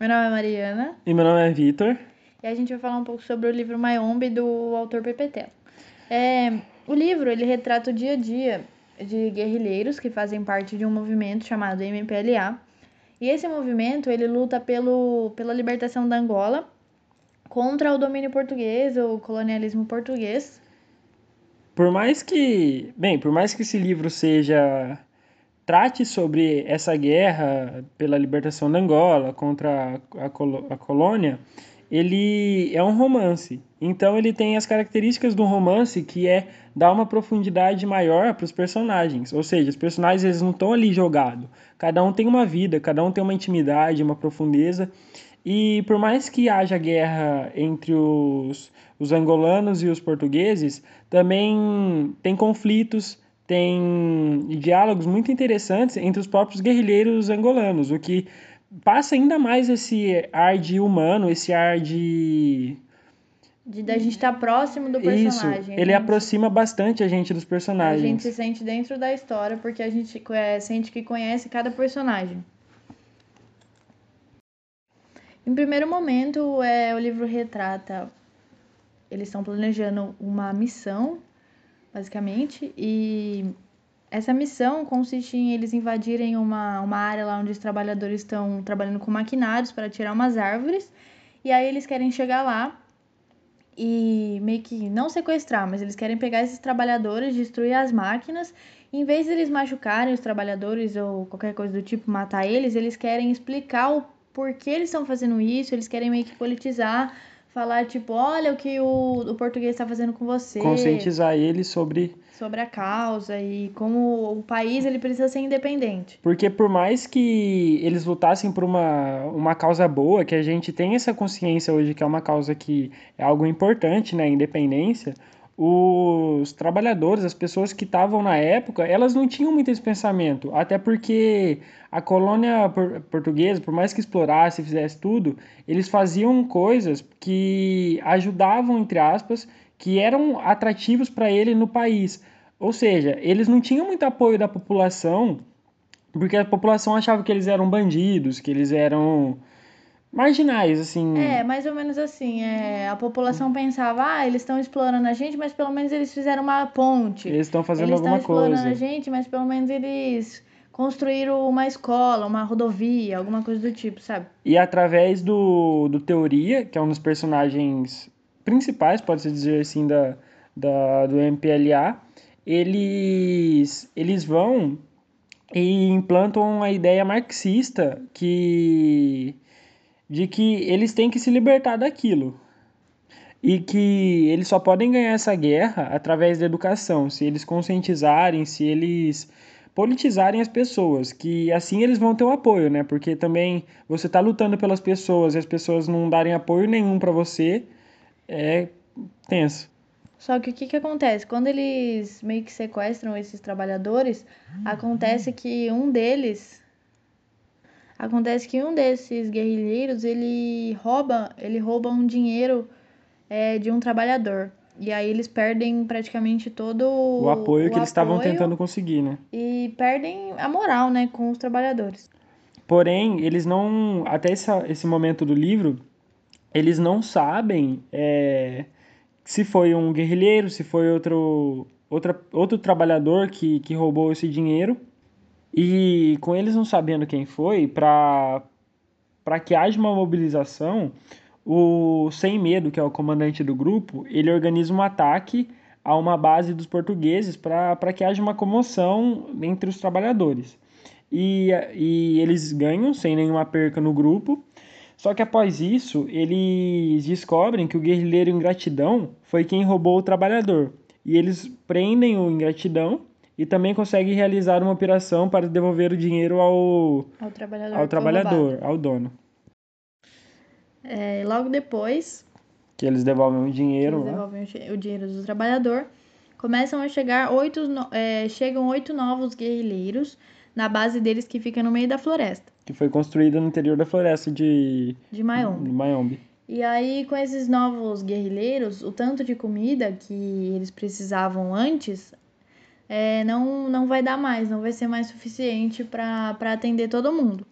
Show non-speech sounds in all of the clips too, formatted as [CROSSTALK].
Meu nome é Mariana. E meu nome é Vitor. E a gente vai falar um pouco sobre o livro Mayombe do autor Pepe É, o livro ele retrata o dia a dia de guerrilheiros que fazem parte de um movimento chamado MPLA. E esse movimento ele luta pelo, pela libertação da Angola contra o domínio português, o colonialismo português. Por mais que, bem, por mais que esse livro seja trate sobre essa guerra pela libertação da Angola contra a, a, colônia, ele é um romance. Então ele tem as características do romance que é dar uma profundidade maior para os personagens. Ou seja, os personagens eles não estão ali jogados. Cada um tem uma vida, cada um tem uma intimidade, uma profundeza. E por mais que haja guerra entre os, os angolanos e os portugueses, também tem conflitos, tem diálogos muito interessantes entre os próprios guerrilheiros angolanos, o que passa ainda mais esse ar de humano, esse ar de. De da gente estar tá próximo do personagem. Isso, ele gente... aproxima bastante a gente dos personagens. A gente se sente dentro da história porque a gente é, sente que conhece cada personagem. Em primeiro momento, é, o livro retrata. Eles estão planejando uma missão, basicamente, e essa missão consiste em eles invadirem uma, uma área lá onde os trabalhadores estão trabalhando com maquinários para tirar umas árvores. E aí eles querem chegar lá e meio que não sequestrar, mas eles querem pegar esses trabalhadores, destruir as máquinas. Em vez de eles machucarem os trabalhadores ou qualquer coisa do tipo, matar eles, eles querem explicar o porquê eles estão fazendo isso, eles querem meio que politizar falar, tipo, olha o que o, o português está fazendo com você. Conscientizar ele sobre... Sobre a causa e como o país ele precisa ser independente. Porque por mais que eles lutassem por uma, uma causa boa, que a gente tem essa consciência hoje que é uma causa que é algo importante, né, independência, os trabalhadores, as pessoas que estavam na época, elas não tinham muito esse pensamento, até porque a colônia portuguesa, por mais que explorasse, fizesse tudo, eles faziam coisas que ajudavam, entre aspas, que eram atrativos para ele no país. Ou seja, eles não tinham muito apoio da população, porque a população achava que eles eram bandidos, que eles eram marginais, assim. É, mais ou menos assim. É, a população pensava, ah, eles estão explorando a gente, mas pelo menos eles fizeram uma ponte. Eles estão fazendo eles alguma coisa. Eles estão explorando a gente, mas pelo menos eles construíram uma escola, uma rodovia, alguma coisa do tipo, sabe? E através do, do Teoria, que é um dos personagens principais, pode-se dizer assim, da, da, do MPLA, eles, eles vão e implantam a ideia marxista que de que eles têm que se libertar daquilo. E que eles só podem ganhar essa guerra através da educação, se eles conscientizarem, se eles politizarem as pessoas, que assim eles vão ter o apoio, né? Porque também você tá lutando pelas pessoas e as pessoas não darem apoio nenhum para você, é tenso. Só que o que, que acontece? Quando eles meio que sequestram esses trabalhadores, acontece que um deles Acontece que um desses guerrilheiros, ele rouba, ele rouba um dinheiro é, de um trabalhador. E aí eles perdem praticamente todo o apoio o que eles estavam tentando conseguir, né? E perdem a moral, né, com os trabalhadores. Porém, eles não, até essa, esse momento do livro, eles não sabem é, se foi um guerrilheiro, se foi outro, outra, outro trabalhador que, que roubou esse dinheiro. E com eles não sabendo quem foi, para que haja uma mobilização, o Sem Medo, que é o comandante do grupo, ele organiza um ataque a uma base dos portugueses para que haja uma comoção entre os trabalhadores. E, e eles ganham sem nenhuma perca no grupo. Só que após isso, eles descobrem que o guerrilheiro Ingratidão foi quem roubou o trabalhador. E eles prendem o Ingratidão e também consegue realizar uma operação para devolver o dinheiro ao, ao trabalhador, ao, trabalhador, ao dono. É, logo depois que eles devolvem o dinheiro, eles né? devolvem o dinheiro do trabalhador, começam a chegar oito, é, chegam oito novos guerrilheiros na base deles que fica no meio da floresta. Que foi construída no interior da floresta de de Mayombe. Mayombe. E aí, com esses novos guerrilheiros, o tanto de comida que eles precisavam antes é, não, não vai dar mais, não vai ser mais suficiente para atender todo mundo.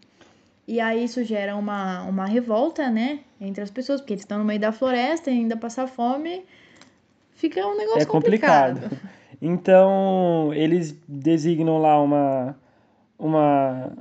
E aí isso gera uma, uma revolta, né, entre as pessoas, porque eles estão no meio da floresta e ainda passar fome fica um negócio é complicado. complicado. [LAUGHS] Então, eles designam lá uma, uma,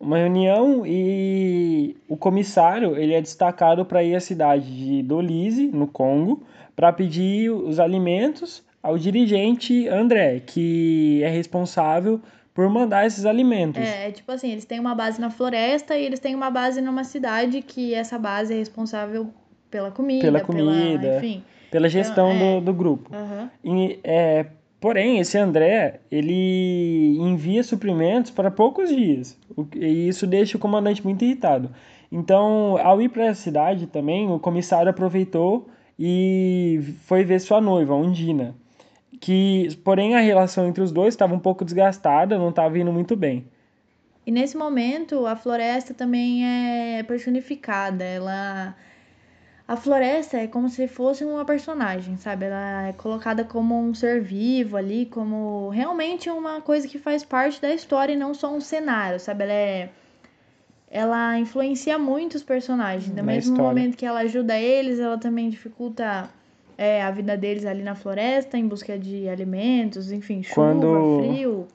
uma reunião e o comissário ele é destacado para ir à cidade de Dolise, no Congo, para pedir os alimentos ao dirigente André, que é responsável por mandar esses alimentos. É, é, tipo assim, eles têm uma base na floresta e eles têm uma base numa cidade que essa base é responsável pela comida, pela comida, pela, enfim, pela gestão então, é, do, do grupo. Uhum. E, é, porém, esse André, ele envia suprimentos para poucos dias, e isso deixa o comandante muito irritado. Então, ao ir para a cidade também, o comissário aproveitou e foi ver sua noiva, Undina que, porém, a relação entre os dois estava um pouco desgastada, não estava indo muito bem. E nesse momento, a floresta também é personificada. Ela a floresta é como se fosse uma personagem, sabe? Ela é colocada como um ser vivo ali, como realmente uma coisa que faz parte da história e não só um cenário, sabe? Ela é ela influencia muito os personagens. No mesmo história. momento que ela ajuda eles, ela também dificulta é, a vida deles ali na floresta em busca de alimentos, enfim, chuva, quando, frio.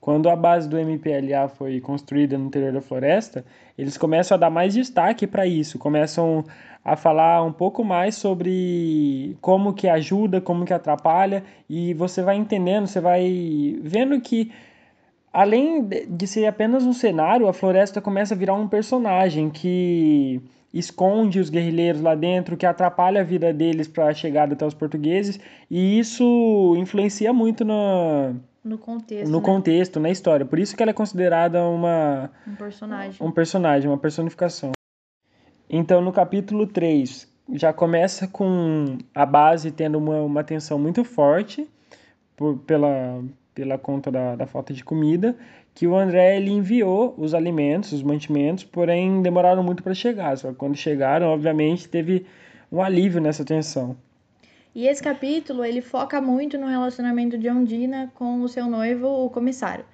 Quando a base do MPLA foi construída no interior da floresta, eles começam a dar mais destaque para isso, começam a falar um pouco mais sobre como que ajuda, como que atrapalha, e você vai entendendo, você vai vendo que além de ser apenas um cenário, a floresta começa a virar um personagem que esconde os guerrilheiros lá dentro, que atrapalha a vida deles para a chegada até os portugueses, e isso influencia muito no, no contexto, no né? contexto, na história. Por isso que ela é considerada uma um personagem, um personagem, uma personificação. Então, no capítulo 3, já começa com a base tendo uma, uma tensão muito forte por, pela, pela conta da, da falta de comida, que o André ele enviou os alimentos, os mantimentos, porém demoraram muito para chegar. Só que quando chegaram, obviamente, teve um alívio nessa tensão. E esse capítulo ele foca muito no relacionamento de Ondina com o seu noivo, o comissário.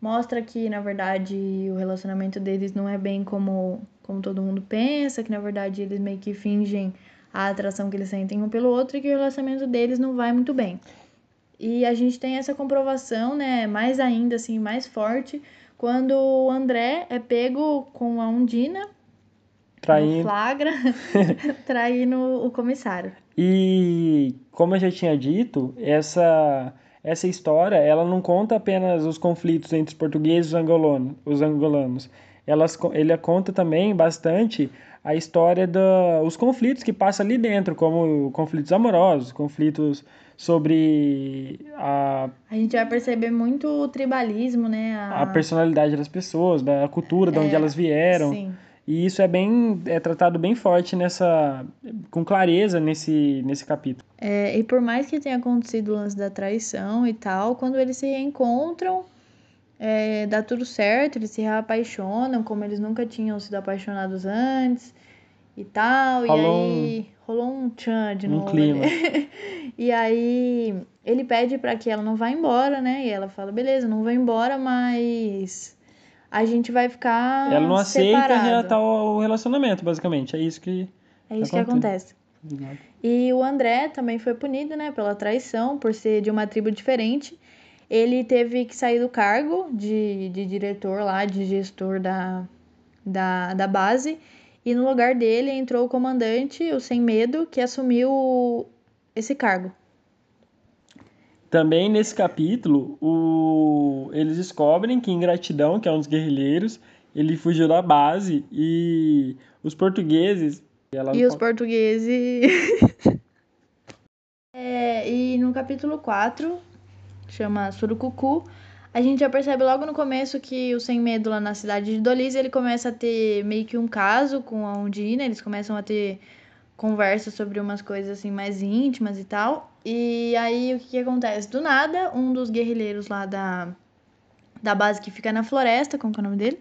Mostra que, na verdade, o relacionamento deles não é bem como, como todo mundo pensa, que na verdade eles meio que fingem a atração que eles sentem um pelo outro e que o relacionamento deles não vai muito bem. E a gente tem essa comprovação, né, mais ainda assim, mais forte, quando o André é pego com a Undina traindo. no flagra, [LAUGHS] traindo o comissário. E como eu já tinha dito, essa essa história, ela não conta apenas os conflitos entre os portugueses e os angolanos, os angolanos. Elas, ele conta também bastante a história dos conflitos que passa ali dentro, como conflitos amorosos, conflitos sobre a... A gente vai perceber muito o tribalismo, né? A, a personalidade das pessoas, da cultura, é, de onde elas vieram. Sim. E isso é bem é tratado bem forte nessa com clareza nesse nesse capítulo. É, e por mais que tenha acontecido o lance da traição e tal, quando eles se reencontram, é, dá tudo certo, eles se reapaixonam como eles nunca tinham sido apaixonados antes e tal. Rolou e aí um, rolou um tchan de um novo. Clima. [LAUGHS] e aí ele pede para que ela não vá embora, né? E ela fala, beleza, não vou embora, mas a gente vai ficar. Ela não aceita reatar o relacionamento, basicamente. É isso que. É isso que acontece. E o André também foi punido, né, pela traição, por ser de uma tribo diferente. Ele teve que sair do cargo de, de diretor lá, de gestor da, da, da base e no lugar dele entrou o comandante, o Sem Medo, que assumiu esse cargo. Também nesse capítulo, o... eles descobrem que Ingratidão, que é um dos guerrilheiros, ele fugiu da base e os portugueses. Ela... E os portugueses. [LAUGHS] é, e no capítulo 4, chama Surucucu, a gente já percebe logo no começo que o Sem Medo lá na cidade de Dolise, ele começa a ter meio que um caso com a Undina, eles começam a ter conversas sobre umas coisas assim mais íntimas e tal. E aí o que, que acontece? Do nada, um dos guerrilheiros lá da, da base que fica na floresta, como é o nome dele?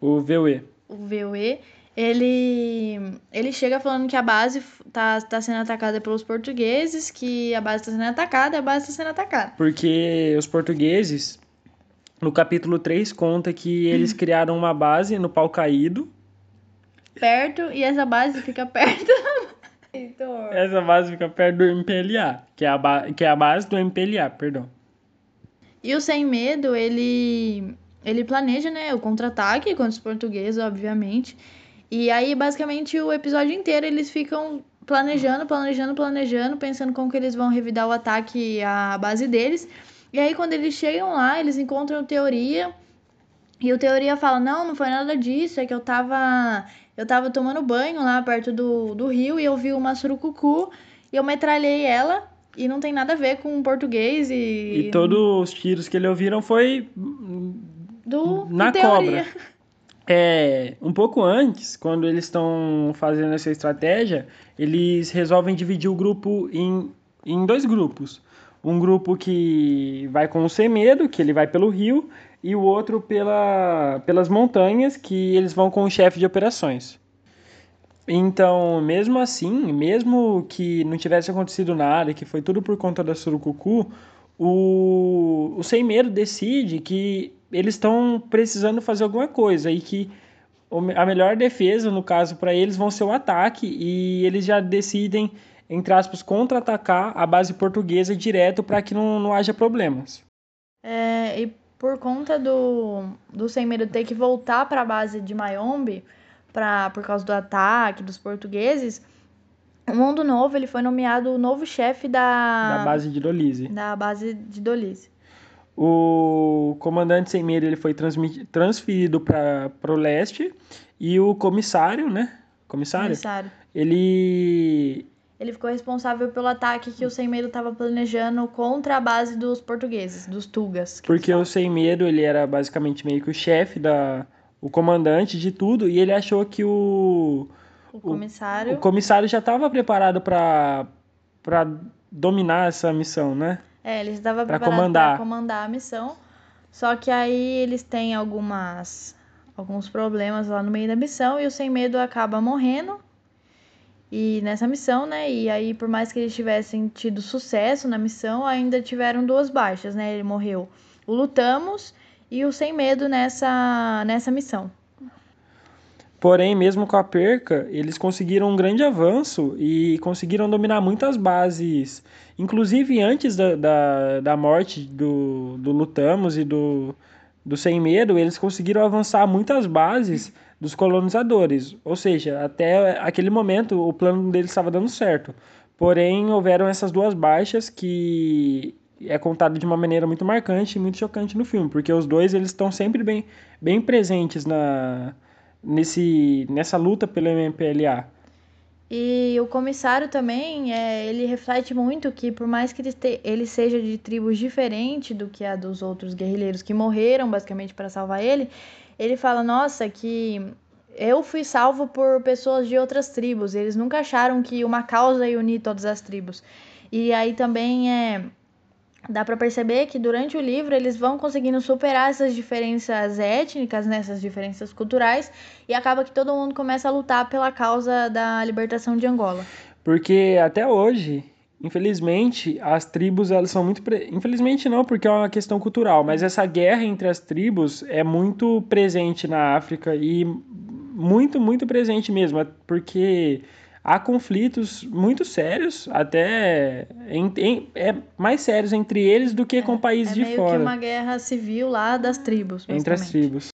O VUE. O VUE ele, ele chega falando que a base tá, tá sendo atacada pelos portugueses, que a base está sendo atacada, a base está sendo atacada. Porque os portugueses, no capítulo 3 conta que eles [LAUGHS] criaram uma base no pau caído. Perto, e essa base fica perto. [LAUGHS] Essa base fica perto do MPLA, que é a, ba que é a base do MPLA, perdão. E o Sem Medo, ele, ele planeja né, o contra-ataque contra os portugueses, obviamente. E aí, basicamente, o episódio inteiro eles ficam planejando, planejando, planejando, pensando como que eles vão revidar o ataque à base deles. E aí, quando eles chegam lá, eles encontram Teoria. E o Teoria fala: Não, não foi nada disso, é que eu tava. Eu tava tomando banho lá perto do, do rio e eu vi uma surucucu e eu metralhei ela. E não tem nada a ver com português e. E todos os tiros que ele ouviram foi. do, na cobra. [LAUGHS] É, um pouco antes, quando eles estão fazendo essa estratégia, eles resolvem dividir o grupo em, em dois grupos. Um grupo que vai com o sem medo, que ele vai pelo rio, e o outro pela, pelas montanhas, que eles vão com o chefe de operações. Então, mesmo assim, mesmo que não tivesse acontecido nada, que foi tudo por conta da Surucucu, o, o Sem Medo decide que eles estão precisando fazer alguma coisa e que a melhor defesa, no caso, para eles vão ser o ataque e eles já decidem, entre aspas, contra-atacar a base portuguesa direto para que não, não haja problemas. É, e por conta do, do Sem Medo ter que voltar para a base de Mayombe, pra, por causa do ataque dos portugueses, o Mundo Novo ele foi nomeado o novo chefe da, Da base de Dolise. da base de Dolise. O comandante sem medo ele foi transferido para o leste e o comissário, né? Comissário? Comissário. Ele Ele ficou responsável pelo ataque que o Sem Medo estava planejando contra a base dos portugueses, dos Tugas. que porque o sem medo ele era basicamente meio que o chefe da o comandante de tudo e ele achou que o o comissário. o comissário já estava preparado para para dominar essa missão, né? É, eles estavam preparados comandar. para comandar a missão. Só que aí eles têm algumas alguns problemas lá no meio da missão e o Sem Medo acaba morrendo. E nessa missão, né? E aí, por mais que eles tivessem tido sucesso na missão, ainda tiveram duas baixas, né? Ele morreu o Lutamos e o Sem Medo nessa, nessa missão. Porém, mesmo com a perca, eles conseguiram um grande avanço e conseguiram dominar muitas bases. Inclusive, antes da, da, da morte do, do Lutamos e do, do Sem Medo, eles conseguiram avançar muitas bases dos colonizadores. Ou seja, até aquele momento o plano deles estava dando certo. Porém, houveram essas duas baixas que é contado de uma maneira muito marcante e muito chocante no filme, porque os dois eles estão sempre bem, bem presentes na, nesse, nessa luta pelo MPLA. E o comissário também, é, ele reflete muito que por mais que ele, ele seja de tribos diferentes do que a dos outros guerrilheiros que morreram basicamente para salvar ele, ele fala, nossa, que eu fui salvo por pessoas de outras tribos. Eles nunca acharam que uma causa ia unir todas as tribos. E aí também é dá para perceber que durante o livro eles vão conseguindo superar essas diferenças étnicas, né, essas diferenças culturais, e acaba que todo mundo começa a lutar pela causa da libertação de Angola. Porque até hoje, infelizmente, as tribos elas são muito. Pre... Infelizmente não, porque é uma questão cultural, mas essa guerra entre as tribos é muito presente na África e muito, muito presente mesmo, porque há conflitos muito sérios, até em, em- é mais sérios entre eles do que com países É de meio fora. que uma guerra civil lá das tribos, entre as tribos.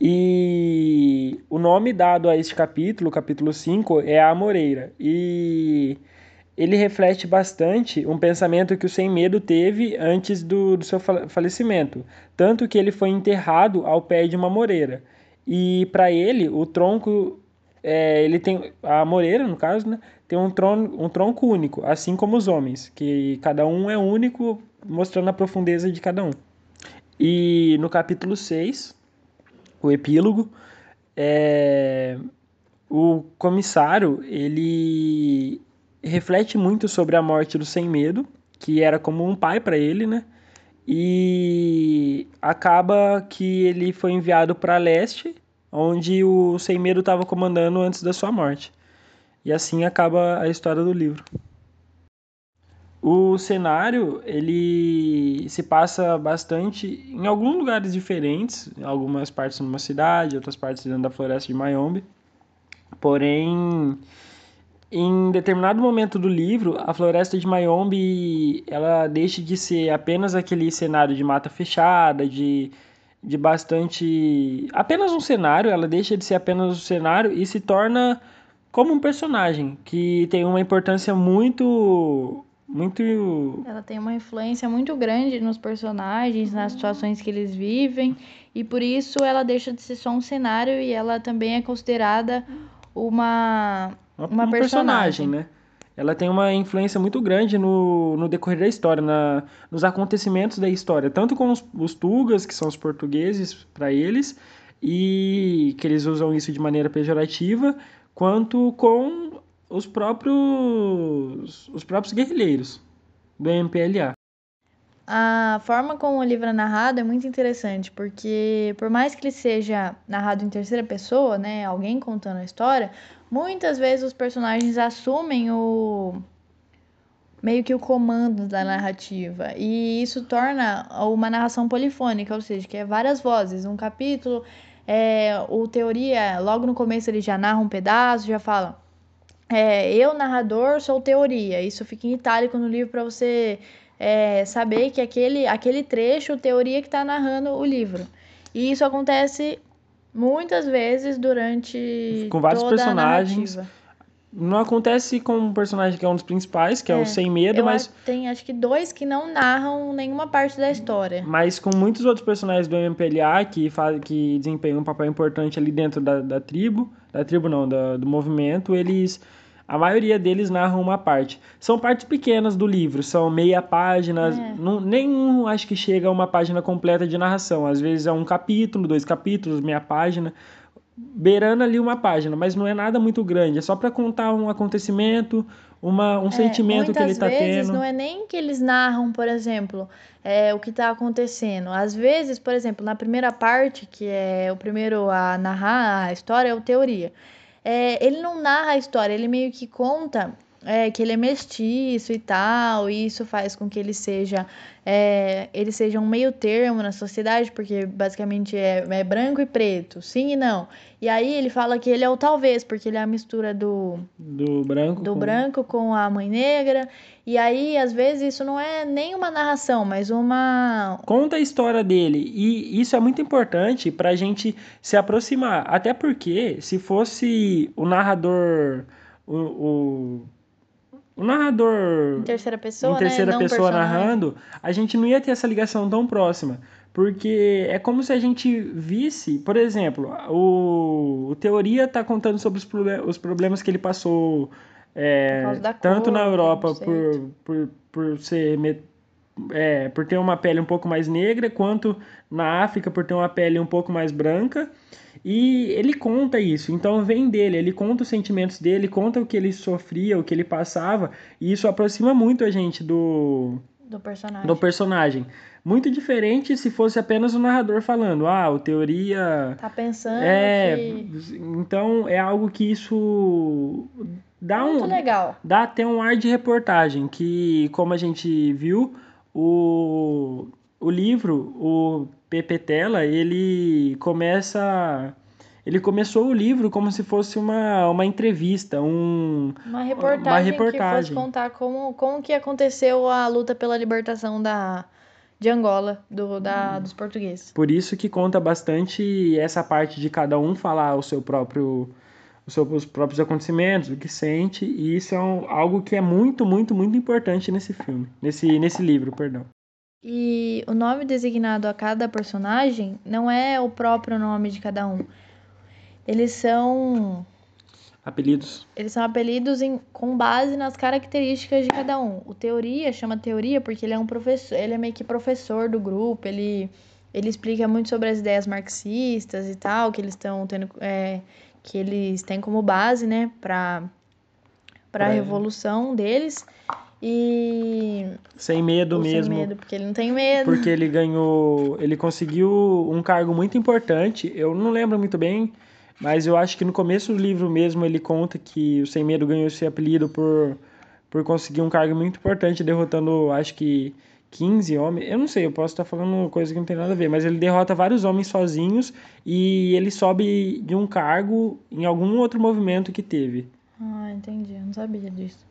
E o nome dado a este capítulo, capítulo 5, é a Amoreira. E ele reflete bastante um pensamento que o Sem Medo teve antes do, do seu fa- falecimento. Tanto que ele foi enterrado ao pé de uma moreira. E para ele, o tronco. É, ele tem. A moreira, no caso, né? Tem um, tron, um tronco único, assim como os homens, que cada um é único, mostrando a profundeza de cada um. E no capítulo 6, o epílogo, é, o comissário, ele reflete muito sobre a morte do Sem Medo, que era como um pai para ele, né? E acaba que ele foi enviado para leste, onde o Sem Medo estava comandando antes da sua morte. E assim acaba a história do livro. O cenário, ele se passa bastante em alguns lugares diferentes, algumas partes numa cidade, outras partes dentro da floresta de Mayombe. Porém, em determinado momento do livro, a floresta de Mayombe, ela deixa de ser apenas aquele cenário de mata fechada, de, de bastante... apenas um cenário, ela deixa de ser apenas um cenário e se torna como um personagem, que tem uma importância muito muito. Ela tem uma influência muito grande nos personagens, nas situações que eles vivem, e por isso ela deixa de ser só um cenário e ela também é considerada uma, uma um personagem. personagem, né? Ela tem uma influência muito grande no, no decorrer da história, na, nos acontecimentos da história, tanto com os, os Tugas, que são os portugueses para eles, e que eles usam isso de maneira pejorativa, quanto com os próprios, os próprios guerrilheiros do MPLA. A forma como o livro é narrado é muito interessante, porque por mais que ele seja narrado em terceira pessoa, né, alguém contando a história, muitas vezes os personagens assumem o meio que o comando da narrativa, e isso torna uma narração polifônica, ou seja, que é várias vozes, um capítulo, é, o teoria, logo no começo ele já narra um pedaço, já fala é, eu, narrador, sou teoria. Isso fica em itálico no livro para você é, saber que aquele, aquele trecho, teoria que está narrando o livro. E isso acontece muitas vezes durante com vários personagens. Não acontece com um personagem que é um dos principais, que é, é o Sem Medo, mas. Tem acho que dois que não narram nenhuma parte da história. Mas com muitos outros personagens do MPLA que, faz, que desempenham um papel importante ali dentro da, da tribo, da tribo não, da, do movimento, eles a maioria deles narram uma parte. São partes pequenas do livro, são meia página, é. não, nenhum acho que chega a uma página completa de narração. Às vezes é um capítulo, dois capítulos, meia página, beirando ali uma página, mas não é nada muito grande, é só para contar um acontecimento, uma, um é, sentimento que ele está tendo. Não é nem que eles narram, por exemplo, é, o que está acontecendo. Às vezes, por exemplo, na primeira parte, que é o primeiro a narrar a história, é o teoria é, ele não narra a história, ele meio que conta é, que ele é mestiço e tal, e isso faz com que ele seja é, ele seja um meio termo na sociedade, porque basicamente é, é, branco e preto, sim e não. E aí ele fala que ele é o talvez, porque ele é a mistura do do branco do com... branco com a mãe negra. E aí às vezes isso não é nem uma narração, mas uma conta a história dele. E isso é muito importante para a gente se aproximar, até porque se fosse o narrador o, o o narrador em terceira pessoa, em terceira né? pessoa narrando, a gente não ia ter essa ligação tão próxima. Porque é como se a gente visse, por exemplo, o, o Teoria está contando sobre os, os problemas que ele passou é, tanto cor, na Europa por, por, por ser é, por ter uma pele um pouco mais negra, quanto na África por ter uma pele um pouco mais branca. E ele conta isso, então vem dele, ele conta os sentimentos dele, conta o que ele sofria, o que ele passava, e isso aproxima muito a gente do, do personagem. Do personagem. Muito diferente se fosse apenas o narrador falando, ah, o teoria. Tá pensando. É. Que... Então é algo que isso dá muito um. legal. Dá até um ar de reportagem, que, como a gente viu, o, o livro, o Pepe Tela, ele começa ele começou o livro como se fosse uma, uma entrevista, um, uma, reportagem uma reportagem que fosse contar como, como que aconteceu a luta pela libertação da, de Angola, do, da, dos portugueses. Por isso que conta bastante essa parte de cada um falar o seu próprio os seus próprios acontecimentos, o que sente, e isso é um, algo que é muito, muito, muito importante nesse filme, nesse, nesse livro, perdão. E o nome designado a cada personagem não é o próprio nome de cada um. Eles são apelidos. Eles são apelidos em, com base nas características de cada um. O teoria chama teoria porque ele é um professor, ele é meio que professor do grupo, ele ele explica muito sobre as ideias marxistas e tal, que eles estão tendo é, que eles têm como base, né, para para a revolução deles. E. Sem medo Ou mesmo. Sem medo, porque ele não tem medo. Porque ele ganhou. Ele conseguiu um cargo muito importante. Eu não lembro muito bem, mas eu acho que no começo do livro mesmo ele conta que o Sem Medo ganhou esse apelido por, por conseguir um cargo muito importante, derrotando, acho que 15 homens. Eu não sei, eu posso estar falando coisa que não tem nada a ver, mas ele derrota vários homens sozinhos e ele sobe de um cargo em algum outro movimento que teve. Ah, entendi, eu não sabia disso.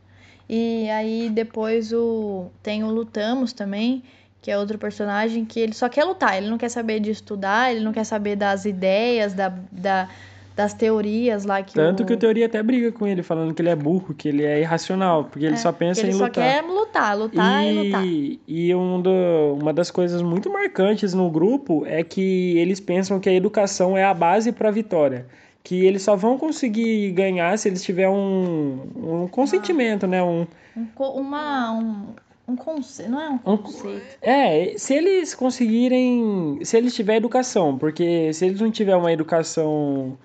E aí depois o tem o Lutamos também, que é outro personagem que ele só quer lutar, ele não quer saber de estudar, ele não quer saber das ideias, da, da das teorias lá que Tanto o... que o teoria até briga com ele, falando que ele é burro, que ele é irracional, porque ele É, só pensa ele em só lutar. quer lutar, lutar e, lutar. E, e um do, uma das coisas muito marcantes no grupo é que eles pensam que a educação é a base para a vitória. Que eles só vão conseguir ganhar se eles tiverem um, um consentimento, né? Um, Um, uma, um, um conceito, não é um Um- conceito. é, se eles conseguirem. Se eles tiverem educação, porque se eles não tiverem uma educação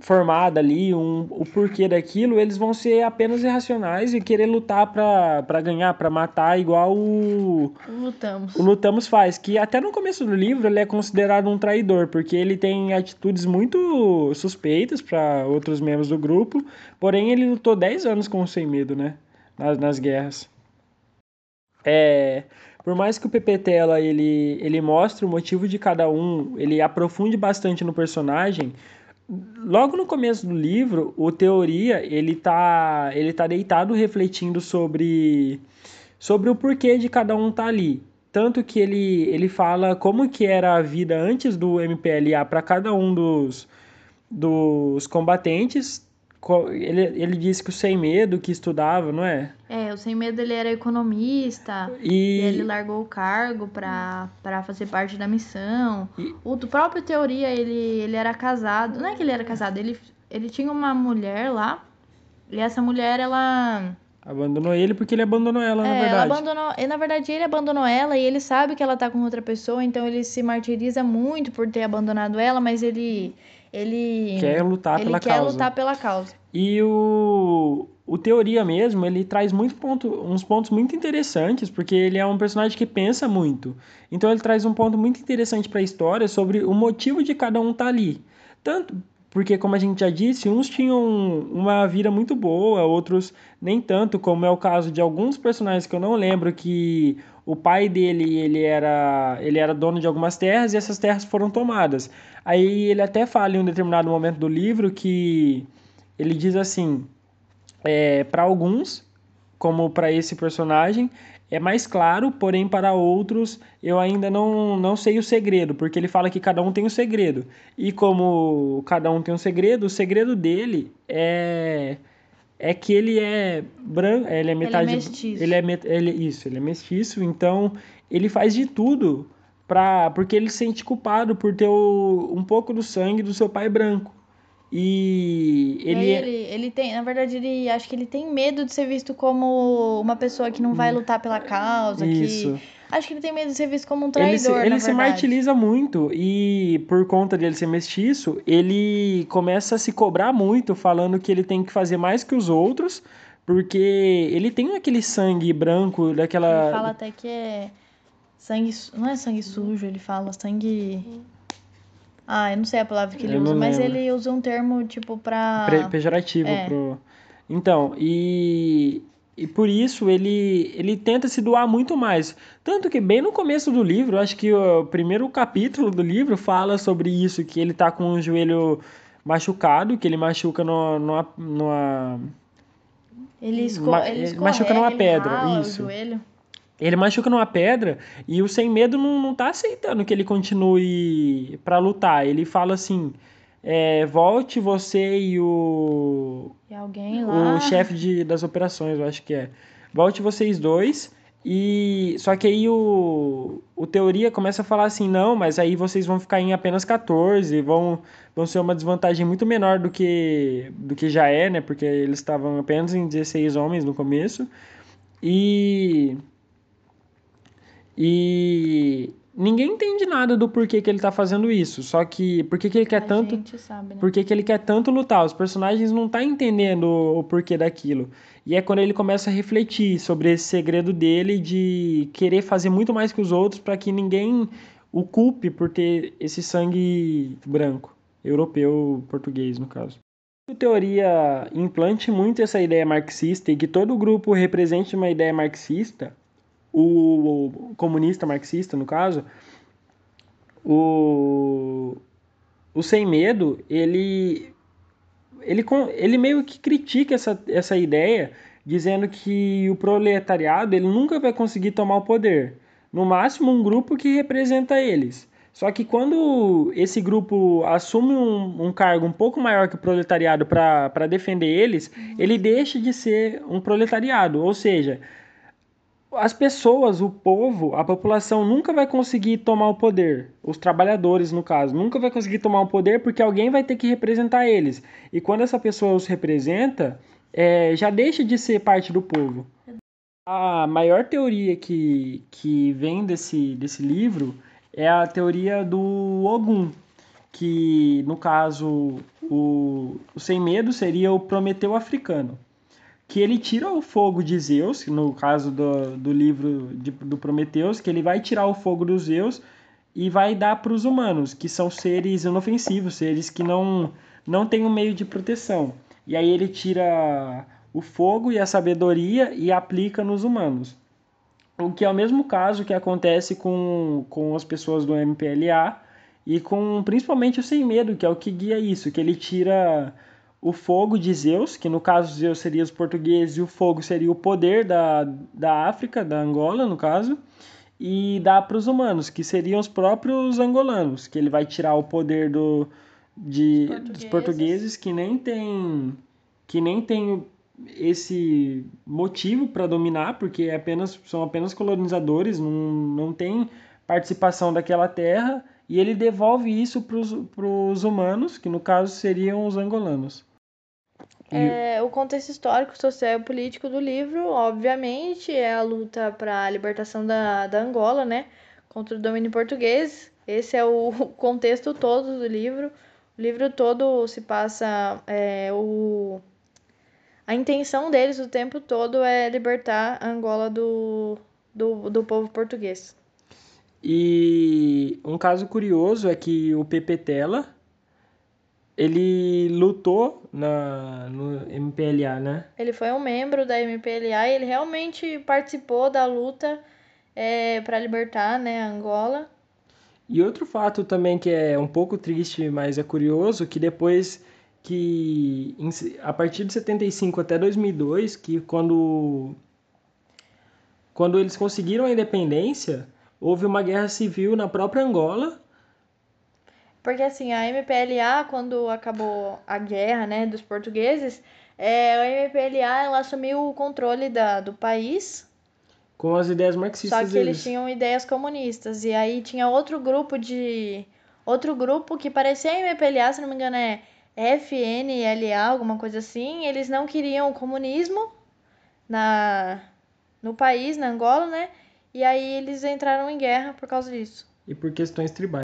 formada ali, um, o porquê daquilo, eles vão ser apenas irracionais e querer lutar pra ganhar, pra matar, igual o, Lutamos. o Lutamos faz, que até no começo do livro ele é considerado um traidor, porque ele tem atitudes muito suspeitas para outros membros do grupo, porém ele lutou 10 anos com o Sem Medo, né? Nas, nas guerras. É, por mais que o Pepetela ele, ele mostre o motivo de cada um, ele aprofunde bastante no personagem, logo no começo do livro, o Teoria, ele tá, ele tá deitado refletindo sobre, sobre o porquê de cada um tá ali. Tanto que ele, ele fala como que era a vida antes do MPLA para cada um dos, dos combatentes. Ele, ele disse que o Sem Medo, que estudava, não é? É, o Sem Medo ele era economista e, ele largou o cargo pra, pra fazer parte da missão. E- O do próprio Teoria, ele, ele era casado. Não é que ele era casado, ele, ele tinha uma mulher lá. E essa mulher, ela. Abandonou ele porque ele abandonou ela, na é, ela verdade. abandonou. E na verdade, ele abandonou ela e ele sabe que ela tá com outra pessoa, então ele se martiriza muito por ter abandonado ela, mas ele. Ele. Quer lutar ele pela quer causa. lutar pela causa. E o, o Teoria mesmo, ele traz muito ponto, uns pontos muito interessantes, porque ele é um personagem que pensa muito. Então ele traz um ponto muito interessante para a história sobre o motivo de cada um estar ali. Tanto porque, como a gente já disse, uns tinham uma vida muito boa, outros nem tanto, como é o caso de alguns personagens que eu não lembro que o pai dele ele era, ele era dono de algumas terras e essas terras foram tomadas. Aí ele até fala em um determinado momento do livro que ele diz assim, é, para alguns, como para esse personagem, é mais claro, porém para outros eu ainda não, não sei o segredo, porque ele fala que cada um tem um segredo. E como cada um tem um segredo, o segredo dele é é que ele é branco, ele é metade, mestiço. ele é met- ele isso, ele é mestiço, então ele faz de tudo para porque ele se sente culpado por ter o- um pouco do sangue do seu pai branco. E ele é- ele, ele tem, na verdade, ele acho que ele tem medo de ser visto como uma pessoa que não vai lutar pela causa, Hum. Isso. que acho que ele tem medo de ser visto como um Ele traidor, se, ele na se martiriza muito e por conta dele ser mestiço, ele começa a se cobrar muito, falando que ele tem que fazer mais que os outros, porque ele tem aquele sangue branco daquela Ele fala até que é sangue, não é sangue sujo, ele fala sangue Ah, eu não sei a palavra que ele Eu usa, mas ele usa um termo tipo pra pre- pejorativo é. pro Então, e e por isso ele ele tenta se doar muito mais. Tanto que bem no começo do livro, acho que o primeiro capítulo do livro fala sobre isso, que ele tá com o joelho machucado, que ele machuca no, numa, numa ele, esco... Ma- ele ele machuca numa pedra, rala isso. o joelho. Ele machuca numa pedra e o Sem Medo não, não tá aceitando que ele continue pra lutar. Ele fala assim: é, volte você e o, E alguém lá. o chefe das operações, eu acho que é. Volte vocês dois. E só que aí o, o Teoria começa a falar assim: não, mas aí vocês vão ficar em apenas 14, vão, vão ser uma desvantagem muito menor do que, do que já é, né? Porque eles estavam apenas em 16 homens no começo. E. E ninguém entende nada do porquê que ele tá fazendo isso. Só que por que que ele quer A tanto gente sabe, né? por que ele quer tanto lutar. Os personagens não tá entendendo o, porquê daquilo. E é quando ele começa a refletir sobre esse segredo dele de querer fazer muito mais que os outros para que ninguém o culpe por ter esse sangue branco, europeu, português no caso. teoria implante muito essa ideia marxista e que todo grupo represente uma ideia marxista, o, comunista marxista no caso, o, o Sem Medo, ele, ele, ele meio que critica essa, essa ideia, dizendo que o proletariado ele nunca vai conseguir tomar o poder. No máximo, um grupo que representa eles. Só que quando esse grupo assume um, um cargo um pouco maior que o proletariado para defender eles, uhum. ele deixa de ser um proletariado. Ou seja, as pessoas, o povo, a população nunca vai conseguir tomar o poder. Os trabalhadores, no caso, nunca vai conseguir tomar o poder porque alguém vai ter que representar eles. E quando essa pessoa os representa, é, já deixa de ser parte do povo. A maior teoria que, que vem desse, desse livro é a teoria do Ogum, que no caso o, o Sem Medo seria o Prometeu africano, que ele tira o fogo de Zeus, no caso do, do livro de, do Prometeus, que ele vai tirar o fogo dos Zeus e vai dar para os humanos, que são seres inofensivos, seres que não, não têm um meio de proteção. E aí ele tira o fogo e a sabedoria e aplica nos humanos. O que é o mesmo caso que acontece com, com as pessoas do MPLA e com principalmente o Sem Medo, que é o que guia isso, que ele tira o fogo de Zeus, que no caso Zeus seria os portugueses e o fogo seria o poder da, da África, da Angola no caso, e dá para os humanos, que seriam os próprios angolanos, que ele vai tirar o poder do, de, portugueses. dos portugueses que nem tem que nem tem esse motivo para dominar, porque é apenas, são apenas colonizadores, não, não tem participação daquela terra, e ele devolve isso para os humanos, que no caso seriam os angolanos. É, o contexto histórico, social e político do livro, obviamente, é a luta para a libertação da, da Angola, né? Contra o domínio português. Esse é o [LAUGHS] contexto todo do livro. O livro todo se passa é, o a intenção deles o tempo todo é libertar a Angola do, do, do povo português. E um caso curioso é que o Pepe Tela, ele lutou na, no MPLA, né? Ele foi um membro da MPLA e ele realmente participou da luta é, para libertar né, a Angola. E outro fato também que é um pouco triste, mas é curioso, que depois que a partir de 75 até 2002, que quando quando eles conseguiram a independência, houve uma guerra civil na própria Angola. Porque assim, a MPLA, quando acabou a guerra, né, dos portugueses, é, a MPLA ela assumiu o controle da, do país. Com as ideias marxistas Só que deles. eles tinham ideias comunistas. E aí tinha outro grupo de... Outro grupo que parecia a MPLA, se não me engano é FNLA, alguma coisa assim, eles não queriam o comunismo na no país, na Angola, né? E aí eles entraram em guerra por causa disso. E por questões tribais.